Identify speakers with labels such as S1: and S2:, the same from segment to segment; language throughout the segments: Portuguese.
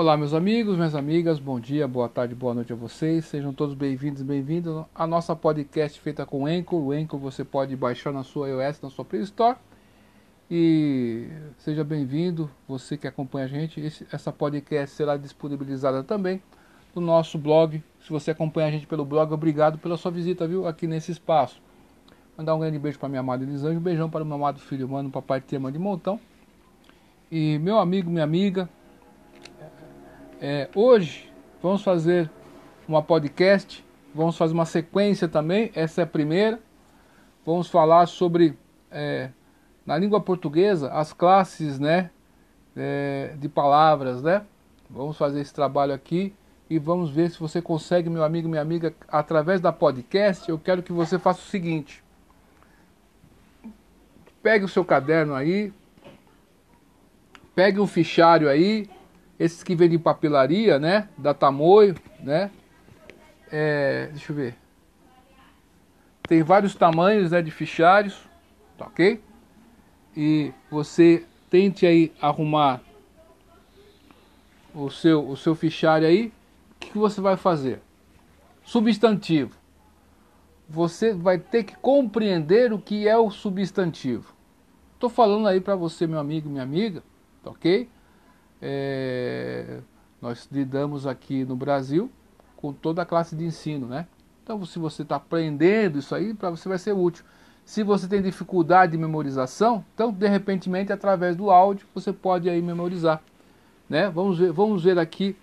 S1: Olá, meus amigos, minhas amigas, bom dia, boa tarde, boa noite a vocês. Sejam todos bem-vindos e bem-vindos à nossa podcast feita com Anchor. O Anchor você pode baixar na sua iOS, na sua Play Store. E seja bem-vindo, você que acompanha a gente. Esse, essa podcast será disponibilizada também no nosso blog. Se você acompanha a gente pelo blog, obrigado pela sua visita, viu, aqui nesse espaço. Mandar um grande beijo para minha amada Elisângela, um beijão para o meu amado filho humano, papai Tema de Montão. E meu amigo, minha amiga, é, hoje vamos fazer uma podcast, vamos fazer uma sequência também, essa é a primeira. Vamos falar sobre, é, na língua portuguesa, as classes né, é, de palavras, né? Vamos fazer esse trabalho aqui e vamos ver se você consegue, meu amigo, minha amiga, através da podcast. Eu quero que você faça o seguinte: pegue o seu caderno aí, pegue um fichário aí, esses que vêm de papelaria, né? Da Tamoio, né? É, deixa eu ver. Tem vários tamanhos né, de fichários, tá ok? E você tente aí arrumar o seu, o seu fichário aí. O que, que você vai fazer? Substantivo. Você vai ter que compreender o que é o substantivo. Estou falando aí para você, meu amigo, minha amiga, tá ok? É, nós lidamos aqui no Brasil com toda a classe de ensino, né? Então, se você está aprendendo isso aí, para você vai ser útil. Se você tem dificuldade de memorização, então, de repente, através do áudio, você pode aí memorizar. Né? Vamos, ver, vamos ver aqui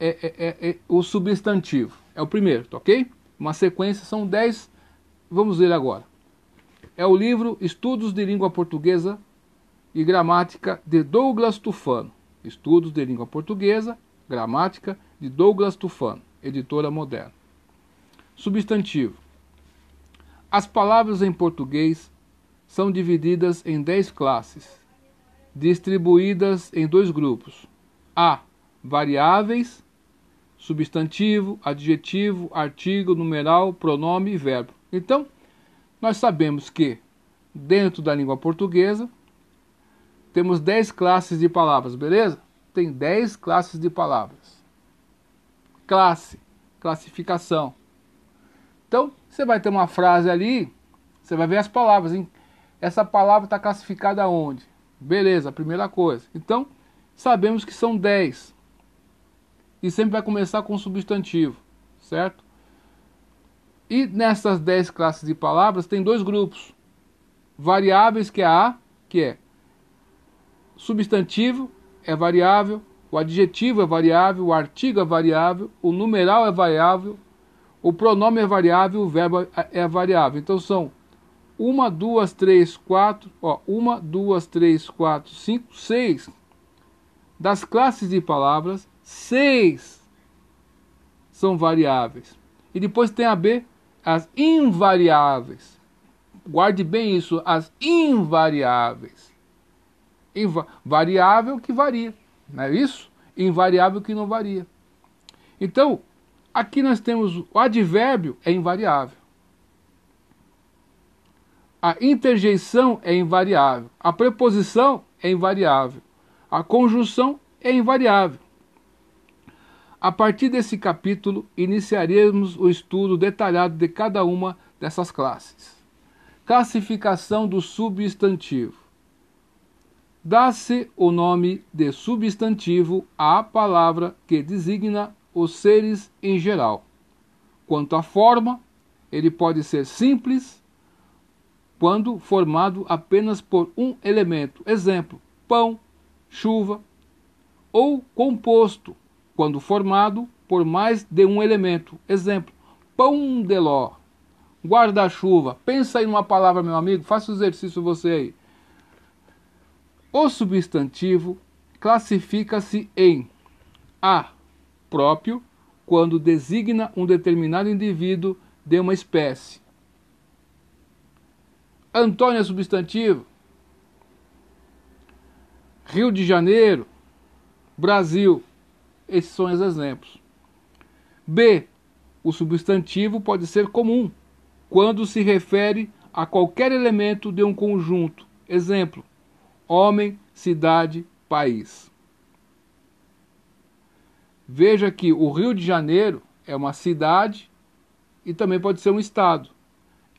S1: é, é, é, é o substantivo. É o primeiro, tá ok? Uma sequência, são 10. Vamos ver agora. É o livro Estudos de Língua Portuguesa e Gramática de Douglas Tufano. Estudos de Língua Portuguesa, Gramática, de Douglas Tufano, editora moderna. Substantivo. As palavras em português são divididas em dez classes, distribuídas em dois grupos: A. Variáveis, substantivo, adjetivo, artigo, numeral, pronome e verbo. Então, nós sabemos que, dentro da língua portuguesa, temos 10 classes de palavras, beleza? Tem 10 classes de palavras. Classe, classificação. Então, você vai ter uma frase ali, você vai ver as palavras. Hein? Essa palavra está classificada aonde? Beleza, primeira coisa. Então, sabemos que são 10. E sempre vai começar com substantivo, certo? E nessas 10 classes de palavras tem dois grupos. Variáveis, que é A, que é substantivo é variável, o adjetivo é variável, o artigo é variável, o numeral é variável, o pronome é variável, o verbo é variável. Então são uma, duas, três, quatro, ó, uma, duas, três, quatro, cinco, seis. Das classes de palavras, seis são variáveis. E depois tem a B, as invariáveis. Guarde bem isso, as invariáveis variável que varia, não é isso? Invariável que não varia. Então, aqui nós temos o advérbio é invariável. A interjeição é invariável. A preposição é invariável. A conjunção é invariável. A partir desse capítulo, iniciaremos o estudo detalhado de cada uma dessas classes. Classificação do substantivo dá-se o nome de substantivo à palavra que designa os seres em geral. Quanto à forma, ele pode ser simples quando formado apenas por um elemento, exemplo, pão, chuva, ou composto quando formado por mais de um elemento, exemplo, pão de ló, guarda-chuva. Pensa aí numa palavra, meu amigo, faça o exercício você aí. O substantivo classifica-se em A. Próprio, quando designa um determinado indivíduo de uma espécie. Antônio é substantivo. Rio de Janeiro, Brasil. Esses são os exemplos. B. O substantivo pode ser comum, quando se refere a qualquer elemento de um conjunto. Exemplo: homem, cidade, país. Veja que o Rio de Janeiro é uma cidade e também pode ser um estado.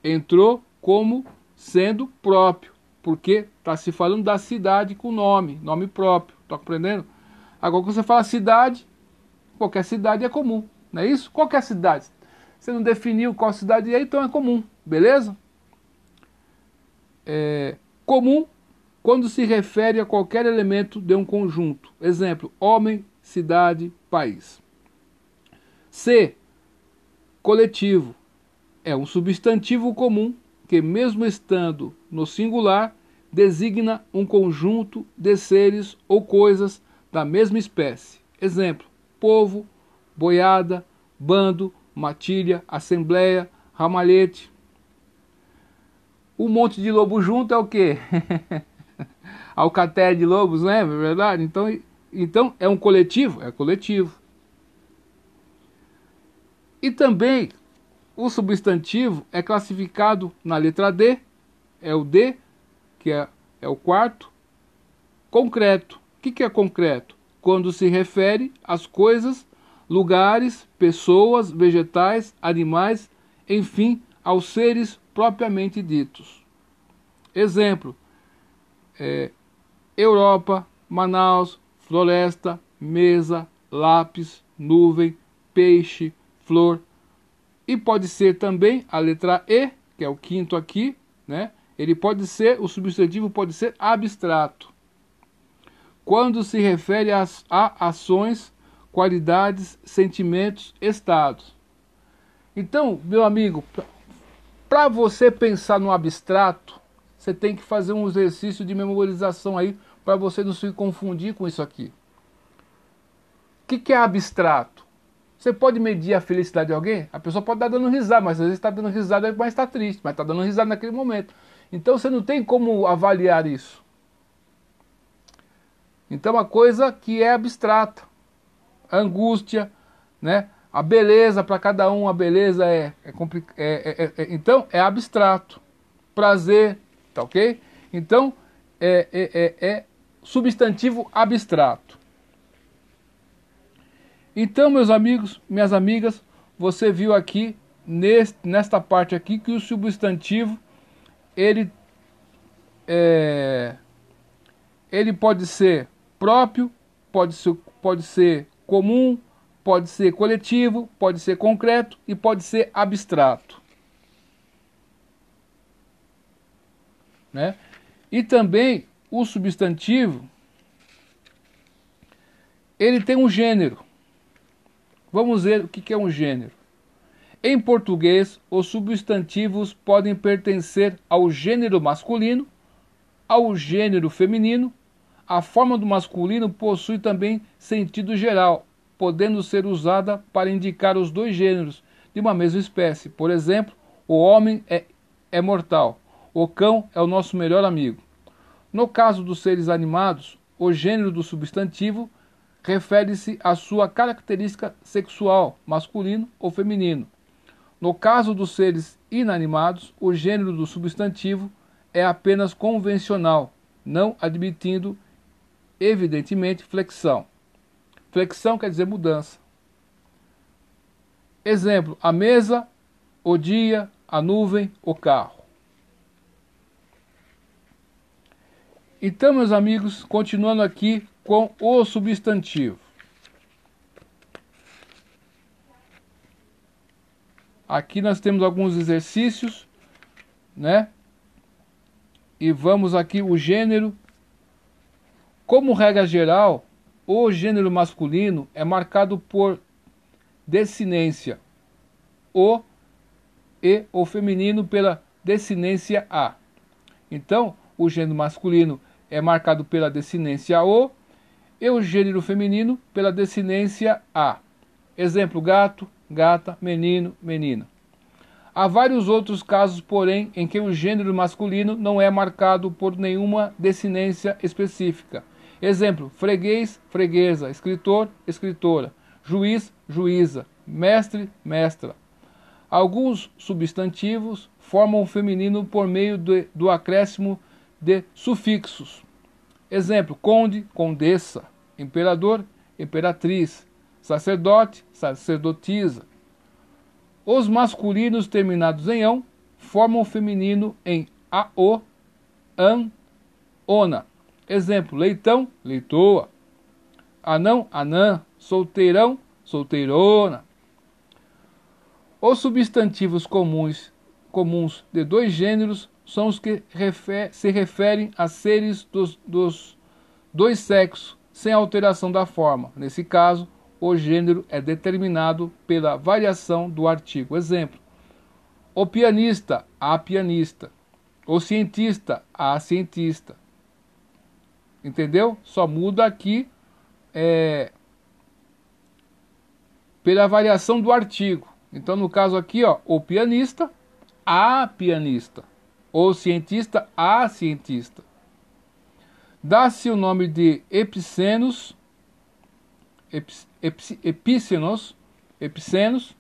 S1: Entrou como sendo próprio, porque está se falando da cidade com nome, nome próprio. Está compreendendo? Agora, quando você fala cidade, qualquer cidade é comum, não é isso? Qualquer cidade. Você não definiu qual cidade é, então é comum, beleza? É comum quando se refere a qualquer elemento de um conjunto. Exemplo: homem, cidade, país. C. Coletivo. É um substantivo comum que, mesmo estando no singular, designa um conjunto de seres ou coisas da mesma espécie. Exemplo: povo, boiada, bando, matilha, assembleia, ramalhete. Um monte de lobo junto é o quê? Alcatéia de lobos, né? Verdade? Então, então é um coletivo? É coletivo. E também o substantivo é classificado na letra D, é o D, que é, é o quarto, concreto. O que, que é concreto? Quando se refere às coisas, lugares, pessoas, vegetais, animais, enfim, aos seres propriamente ditos. Exemplo: é, Europa, Manaus, floresta, mesa, lápis, nuvem, peixe, flor. E pode ser também a letra E, que é o quinto aqui, né? Ele pode ser, o substantivo pode ser abstrato. Quando se refere a, a ações, qualidades, sentimentos, estados. Então, meu amigo, para você pensar no abstrato, você tem que fazer um exercício de memorização aí para você não se confundir com isso aqui. O que, que é abstrato? Você pode medir a felicidade de alguém? A pessoa pode estar dando risada, mas às vezes está dando risada, mas está triste, mas está dando risada naquele momento. Então você não tem como avaliar isso. Então uma coisa que é abstrata. A angústia, né? A beleza, para cada um, a beleza é, é, é, é, é, Então é abstrato. Prazer, tá ok? Então é, é, é substantivo abstrato. Então, meus amigos, minhas amigas, você viu aqui neste, nesta parte aqui que o substantivo ele é, ele pode ser próprio, pode ser, pode ser comum, pode ser coletivo, pode ser concreto e pode ser abstrato. Né? E também o substantivo ele tem um gênero. Vamos ver o que é um gênero. Em português, os substantivos podem pertencer ao gênero masculino, ao gênero feminino. A forma do masculino possui também sentido geral, podendo ser usada para indicar os dois gêneros de uma mesma espécie. Por exemplo, o homem é, é mortal, o cão é o nosso melhor amigo. No caso dos seres animados, o gênero do substantivo refere-se à sua característica sexual, masculino ou feminino. No caso dos seres inanimados, o gênero do substantivo é apenas convencional, não admitindo, evidentemente, flexão. Flexão quer dizer mudança. Exemplo: a mesa, o dia, a nuvem, o carro. Então, meus amigos, continuando aqui com o substantivo. Aqui nós temos alguns exercícios, né? E vamos aqui o gênero. Como regra geral, o gênero masculino é marcado por desinência, o e o feminino pela desinência a. Então, o gênero masculino é marcado pela desinência O e o gênero feminino pela desinência A. Exemplo: gato, gata, menino, menina. Há vários outros casos, porém, em que o gênero masculino não é marcado por nenhuma desinência específica. Exemplo: freguês, freguesa, escritor, escritora, juiz, juíza, mestre, mestra. Alguns substantivos formam o feminino por meio do, do acréscimo de sufixos. Exemplo: conde, condessa, imperador, imperatriz, sacerdote, sacerdotisa. Os masculinos terminados em ão formam o feminino em ao, an, ona. Exemplo: leitão, leitoa. Anão, anã. Solteirão, solteirona. Os substantivos comuns, comuns de dois gêneros são os que refer, se referem a seres dos, dos dois sexos, sem alteração da forma. Nesse caso, o gênero é determinado pela variação do artigo. Exemplo: o pianista, a pianista. O cientista, a cientista. Entendeu? Só muda aqui é, pela variação do artigo. Então, no caso aqui, ó, o pianista, a pianista. O cientista, a cientista. Dá-se o nome de epicenos, epícenos, epicenos,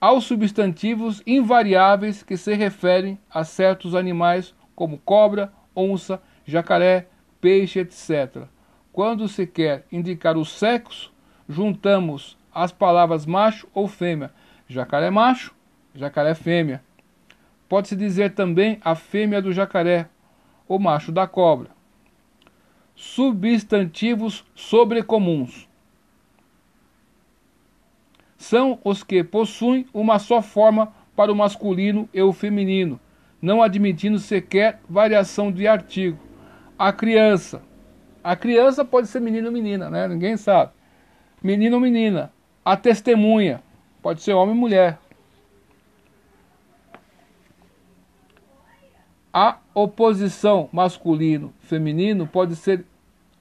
S1: aos substantivos invariáveis que se referem a certos animais como cobra, onça, jacaré, peixe, etc. Quando se quer indicar o sexo, juntamos as palavras macho ou fêmea. Jacaré macho, jacaré fêmea. Pode-se dizer também a fêmea do jacaré, o macho da cobra. Substantivos sobrecomuns são os que possuem uma só forma para o masculino e o feminino, não admitindo sequer variação de artigo. A criança. A criança pode ser menino ou menina, né? Ninguém sabe. Menino ou menina. A testemunha. Pode ser homem ou mulher. A oposição masculino-feminino pode ser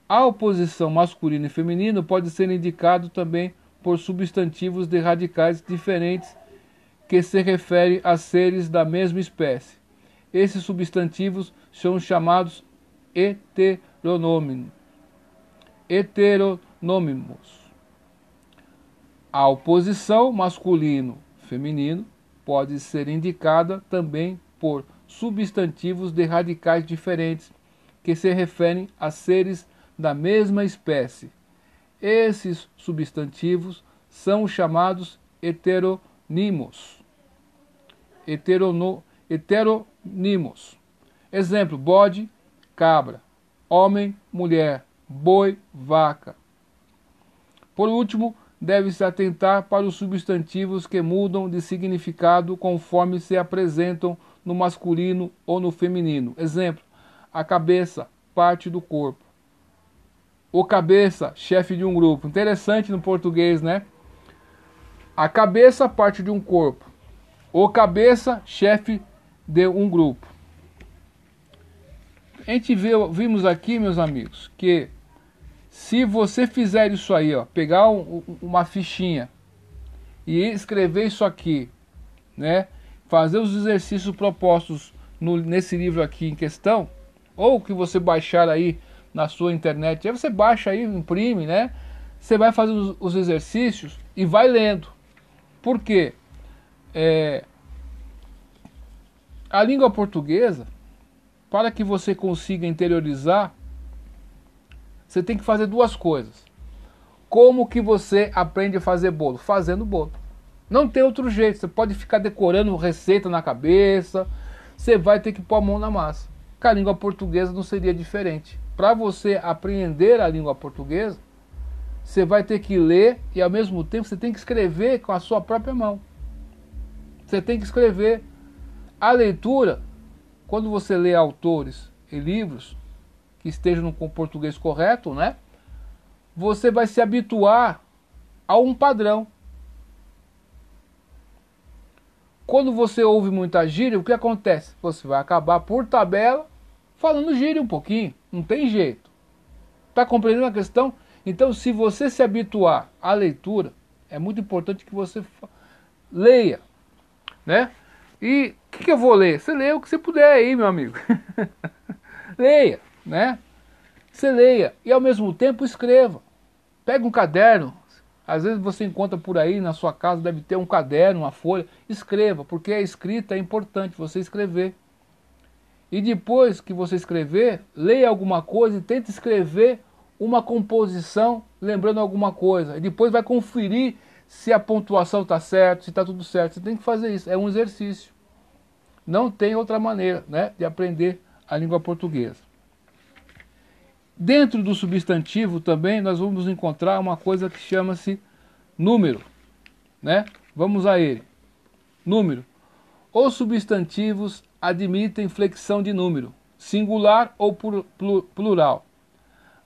S1: a oposição masculino e feminino pode ser indicado também por substantivos de radicais diferentes que se referem a seres da mesma espécie. Esses substantivos são chamados heteronômicos. Heteronômimos. A oposição masculino-feminino pode ser indicada também por substantivos de radicais diferentes que se referem a seres da mesma espécie. Esses substantivos são chamados heteronimos. Heterono, heteronimos. Exemplo: bode, cabra, homem, mulher, boi, vaca. Por último, deve-se atentar para os substantivos que mudam de significado conforme se apresentam no masculino ou no feminino. Exemplo: a cabeça, parte do corpo. O cabeça, chefe de um grupo. Interessante no português, né? A cabeça, parte de um corpo. O cabeça, chefe de um grupo. A gente viu, vimos aqui, meus amigos, que se você fizer isso aí, ó, pegar um, uma fichinha e escrever isso aqui, né, fazer os exercícios propostos no, nesse livro aqui em questão, ou que você baixar aí na sua internet, aí você baixa aí, imprime, né? Você vai fazer os, os exercícios e vai lendo. Por quê? É, a língua portuguesa, para que você consiga interiorizar você tem que fazer duas coisas. Como que você aprende a fazer bolo? Fazendo bolo. Não tem outro jeito. Você pode ficar decorando receita na cabeça. Você vai ter que pôr a mão na massa. Com a língua portuguesa não seria diferente. Para você aprender a língua portuguesa, você vai ter que ler e ao mesmo tempo você tem que escrever com a sua própria mão. Você tem que escrever. A leitura, quando você lê autores e livros, que estejam com o português correto, né? Você vai se habituar a um padrão. Quando você ouve muita gíria, o que acontece? Você vai acabar por tabela falando gíria um pouquinho, não tem jeito. Tá compreendendo a questão? Então, se você se habituar à leitura, é muito importante que você leia, né? E o que, que eu vou ler? Você lê o que você puder aí, meu amigo. leia né? Você leia e ao mesmo tempo escreva. Pega um caderno. Às vezes você encontra por aí na sua casa, deve ter um caderno, uma folha. Escreva, porque a escrita é importante, você escrever. E depois que você escrever, leia alguma coisa e tente escrever uma composição lembrando alguma coisa. E depois vai conferir se a pontuação está certa, se está tudo certo. Você tem que fazer isso, é um exercício. Não tem outra maneira né, de aprender a língua portuguesa. Dentro do substantivo também nós vamos encontrar uma coisa que chama-se número. Né? Vamos a ele. Número. Os substantivos admitem flexão de número, singular ou plural.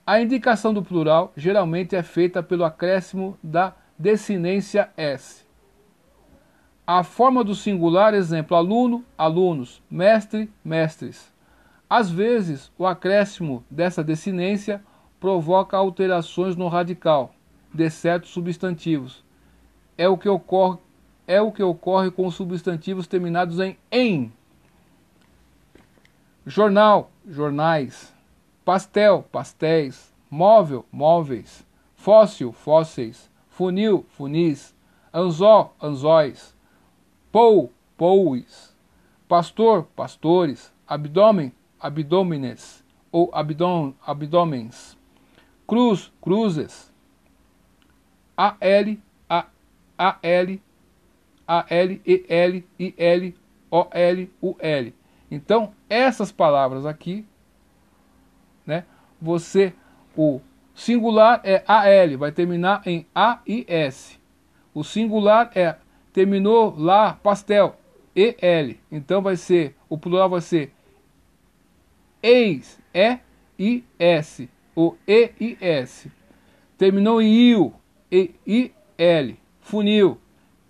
S1: A indicação do plural geralmente é feita pelo acréscimo da desinência S. A forma do singular, exemplo, aluno, alunos, mestre, mestres. Às vezes, o acréscimo dessa desinência provoca alterações no radical de certos substantivos. É o que ocorre, é o que ocorre com os substantivos terminados em em. Jornal, jornais. Pastel, pastéis. Móvel, móveis. Fóssil, fósseis funil, funis, anzó, anzóis, pou, pouis, pastor, pastores, abdômen, abdômenes ou abdom, abdômens, cruz, cruzes, A L, A, A L, A L, E L, I L, O L, U L. Então, essas palavras aqui, né, você, o Singular é AL, vai terminar em A e S. O singular é terminou lá pastel, EL. Então vai ser, o plural vai ser eis, E I S, o E I S. Terminou em IL, E I L. Funil,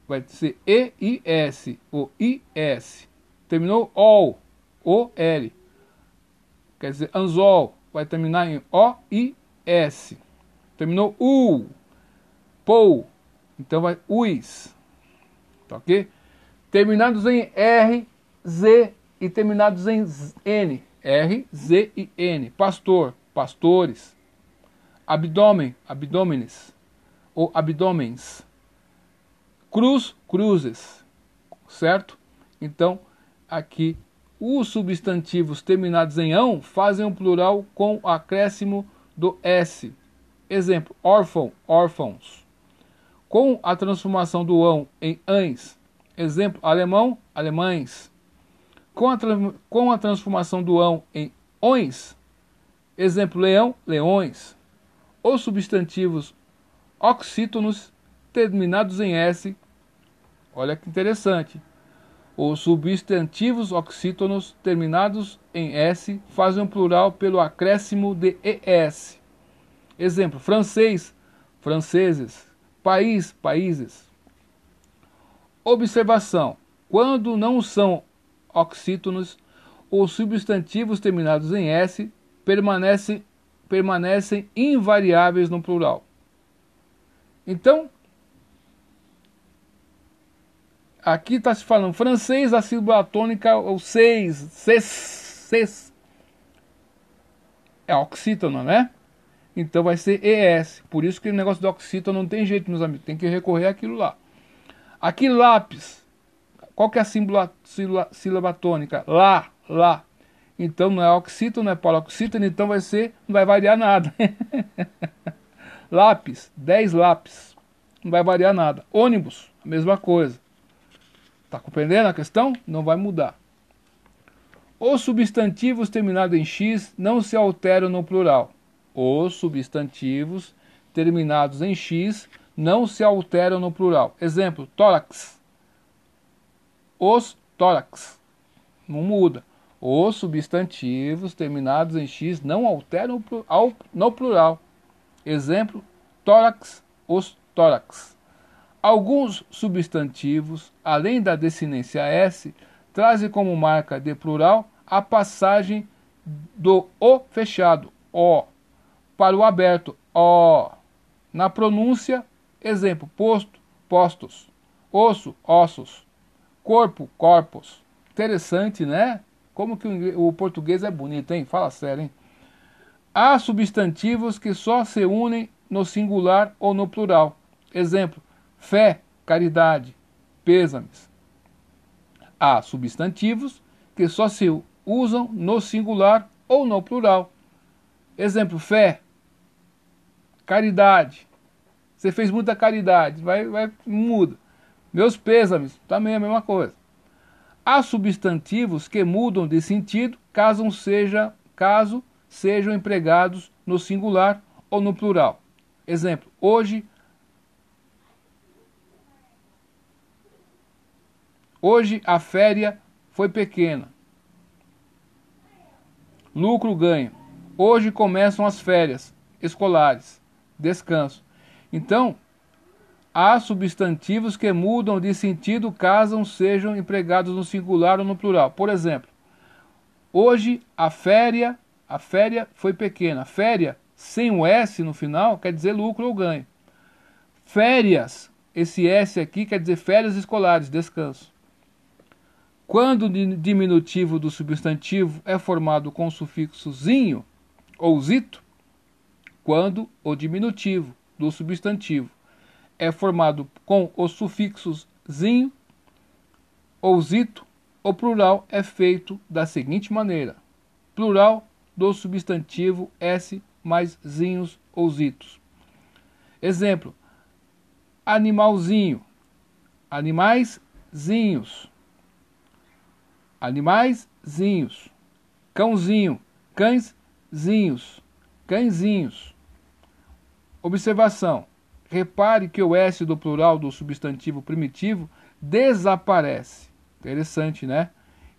S1: vai ser E I S, o I S. Terminou OL, O L. Quer dizer, anzol, vai terminar em O I S. Terminou U. Pou. Então vai UIS. Tá ok? Terminados em R, Z e terminados em N. R, Z e N. Pastor, pastores. Abdômen, abdômenes. Ou abdômens. Cruz, cruzes. Certo? Então, aqui, os substantivos terminados em ão fazem um plural com acréscimo do S. Exemplo, órfão, órfãos. Com a transformação do ão em ães. Exemplo, alemão, alemães. Com a, com a transformação do ão em ões. Exemplo, leão, leões. Os substantivos oxítonos terminados em S. Olha que interessante. Os substantivos oxítonos terminados em S fazem um plural pelo acréscimo de ES. Exemplo: francês, franceses, país, países. Observação: quando não são oxítonos, os substantivos terminados em S permanecem, permanecem invariáveis no plural. Então, Aqui está se falando francês, a sílaba tônica, o seis, ses, ses. É oxítono, né? Então vai ser ES. Por isso que o negócio do oxítono não tem jeito, meus amigos. Tem que recorrer àquilo lá. Aqui lápis. Qual que é a sílaba, sílaba, sílaba tônica? Lá, lá. Então não é oxítono, não é paroxítono, então vai ser, não vai variar nada. lápis, 10 lápis. Não vai variar nada. Ônibus, a mesma coisa. Está compreendendo a questão? Não vai mudar. Os substantivos terminados em X não se alteram no plural. Os substantivos terminados em X não se alteram no plural. Exemplo, tórax. Os tórax. Não muda. Os substantivos terminados em X não alteram no plural. Exemplo, tórax, os tórax. Alguns substantivos, além da desinência S, trazem como marca de plural a passagem do O fechado, O, para o aberto, O. Na pronúncia, exemplo, posto, postos, osso, ossos, corpo, corpos. Interessante, né? Como que o português é bonito, hein? Fala sério, hein? Há substantivos que só se unem no singular ou no plural. Exemplo, fé, caridade, pêsames. Há substantivos que só se usam no singular ou no plural. Exemplo, fé, Caridade. Você fez muita caridade, vai, vai, muda. Meus pêsames, também é a mesma coisa. Há substantivos que mudam de sentido caso, seja, caso sejam empregados no singular ou no plural. Exemplo, hoje. Hoje a féria foi pequena. Lucro ganho. Hoje começam as férias escolares. Descanso. Então, há substantivos que mudam de sentido caso sejam empregados no singular ou no plural. Por exemplo, hoje a féria, a féria foi pequena. Féria sem o S no final quer dizer lucro ou ganho. Férias, esse S aqui quer dizer férias escolares, descanso. Quando o diminutivo do substantivo é formado com o sufixo zinho ou zito, quando o diminutivo do substantivo é formado com os sufixos zinho ou zito, o plural é feito da seguinte maneira: plural do substantivo s mais zinhos ou zitos. Exemplo: animalzinho, animaizinhos, animaizinhos, cãozinho, cãezinhos, cãezinhos. Observação: repare que o S do plural do substantivo primitivo desaparece. Interessante, né?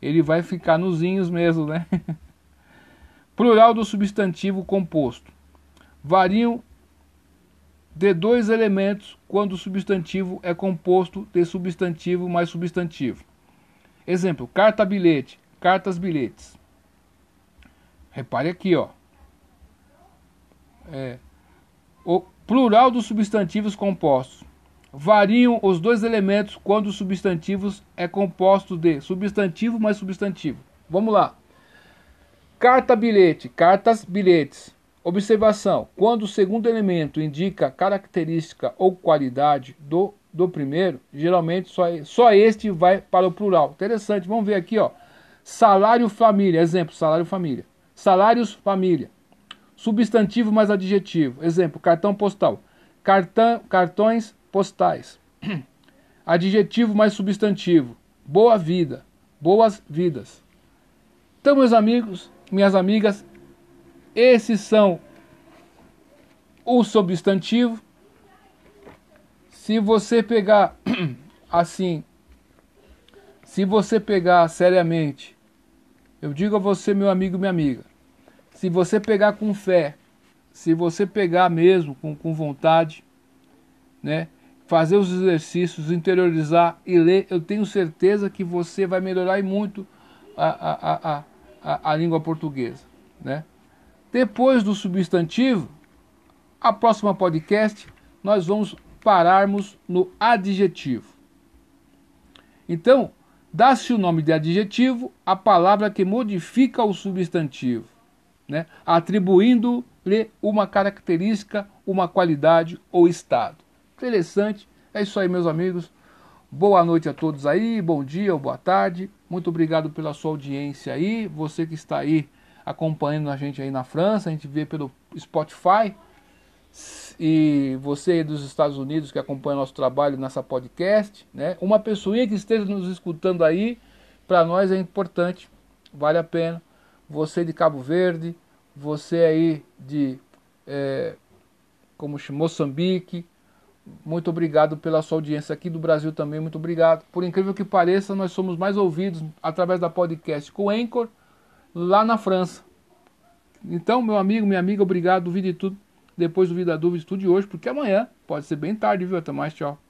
S1: Ele vai ficar nos inhos mesmo, né? Plural do substantivo composto. Variam de dois elementos quando o substantivo é composto de substantivo mais substantivo. Exemplo: carta bilhete, cartas bilhetes. Repare aqui, ó. É, o plural dos substantivos compostos. Variam os dois elementos quando os substantivos é composto de substantivo mais substantivo. Vamos lá. Carta bilhete, cartas bilhetes. Observação: quando o segundo elemento indica característica ou qualidade do, do primeiro, geralmente só, só este vai para o plural. Interessante, vamos ver aqui, ó. Salário família, exemplo, salário família. Salários família. Substantivo mais adjetivo. Exemplo, cartão postal. Cartão, cartões postais. Adjetivo mais substantivo. Boa vida. Boas vidas. Então, meus amigos, minhas amigas, esses são o substantivo. Se você pegar assim, se você pegar seriamente, eu digo a você, meu amigo, minha amiga, se você pegar com fé, se você pegar mesmo com, com vontade, né, fazer os exercícios, interiorizar e ler, eu tenho certeza que você vai melhorar muito a, a, a, a, a língua portuguesa. Né? Depois do substantivo, a próxima podcast nós vamos pararmos no adjetivo. Então, dá-se o nome de adjetivo a palavra que modifica o substantivo, né? atribuindo-lhe uma característica, uma qualidade ou estado. Interessante. É isso aí, meus amigos. Boa noite a todos aí, bom dia ou boa tarde. Muito obrigado pela sua audiência aí. Você que está aí acompanhando a gente aí na França, a gente vê pelo Spotify. E você aí dos Estados Unidos que acompanha nosso trabalho nessa podcast, né? Uma pessoinha que esteja nos escutando aí, para nós é importante, vale a pena. Você de Cabo Verde, você aí de é, como Moçambique, muito obrigado pela sua audiência aqui do Brasil também, muito obrigado. Por incrível que pareça, nós somos mais ouvidos através da podcast com o Anchor lá na França. Então, meu amigo, minha amiga, obrigado. Duvide tudo. Depois do Vida Dúvida, estude hoje, porque amanhã pode ser bem tarde, viu? Até mais, tchau.